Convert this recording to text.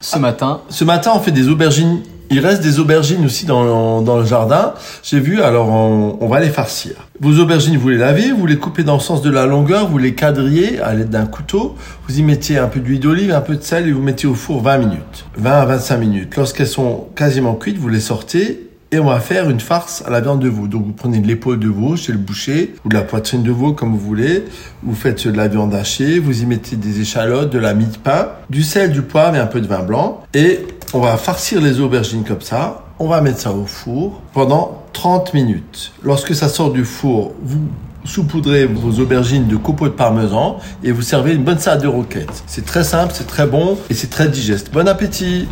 Ce matin, Ce matin, on fait des aubergines. Il reste des aubergines aussi dans, dans le jardin. J'ai vu, alors on, on va les farcir. Vos aubergines, vous les lavez, vous les coupez dans le sens de la longueur, vous les quadrillez à l'aide d'un couteau. Vous y mettez un peu d'huile d'olive, un peu de sel et vous mettez au four 20 minutes. 20 à 25 minutes. Lorsqu'elles sont quasiment cuites, vous les sortez et on va faire une farce à la viande de veau. Donc vous prenez de l'épaule de veau chez le boucher ou de la poitrine de veau comme vous voulez. Vous faites de la viande hachée, vous y mettez des échalotes, de la mie de pain, du sel, du poivre et un peu de vin blanc. Et on va farcir les aubergines comme ça. On va mettre ça au four pendant 30 minutes. Lorsque ça sort du four, vous saupoudrez vos aubergines de copeaux de parmesan et vous servez une bonne salade de roquette. C'est très simple, c'est très bon et c'est très digeste. Bon appétit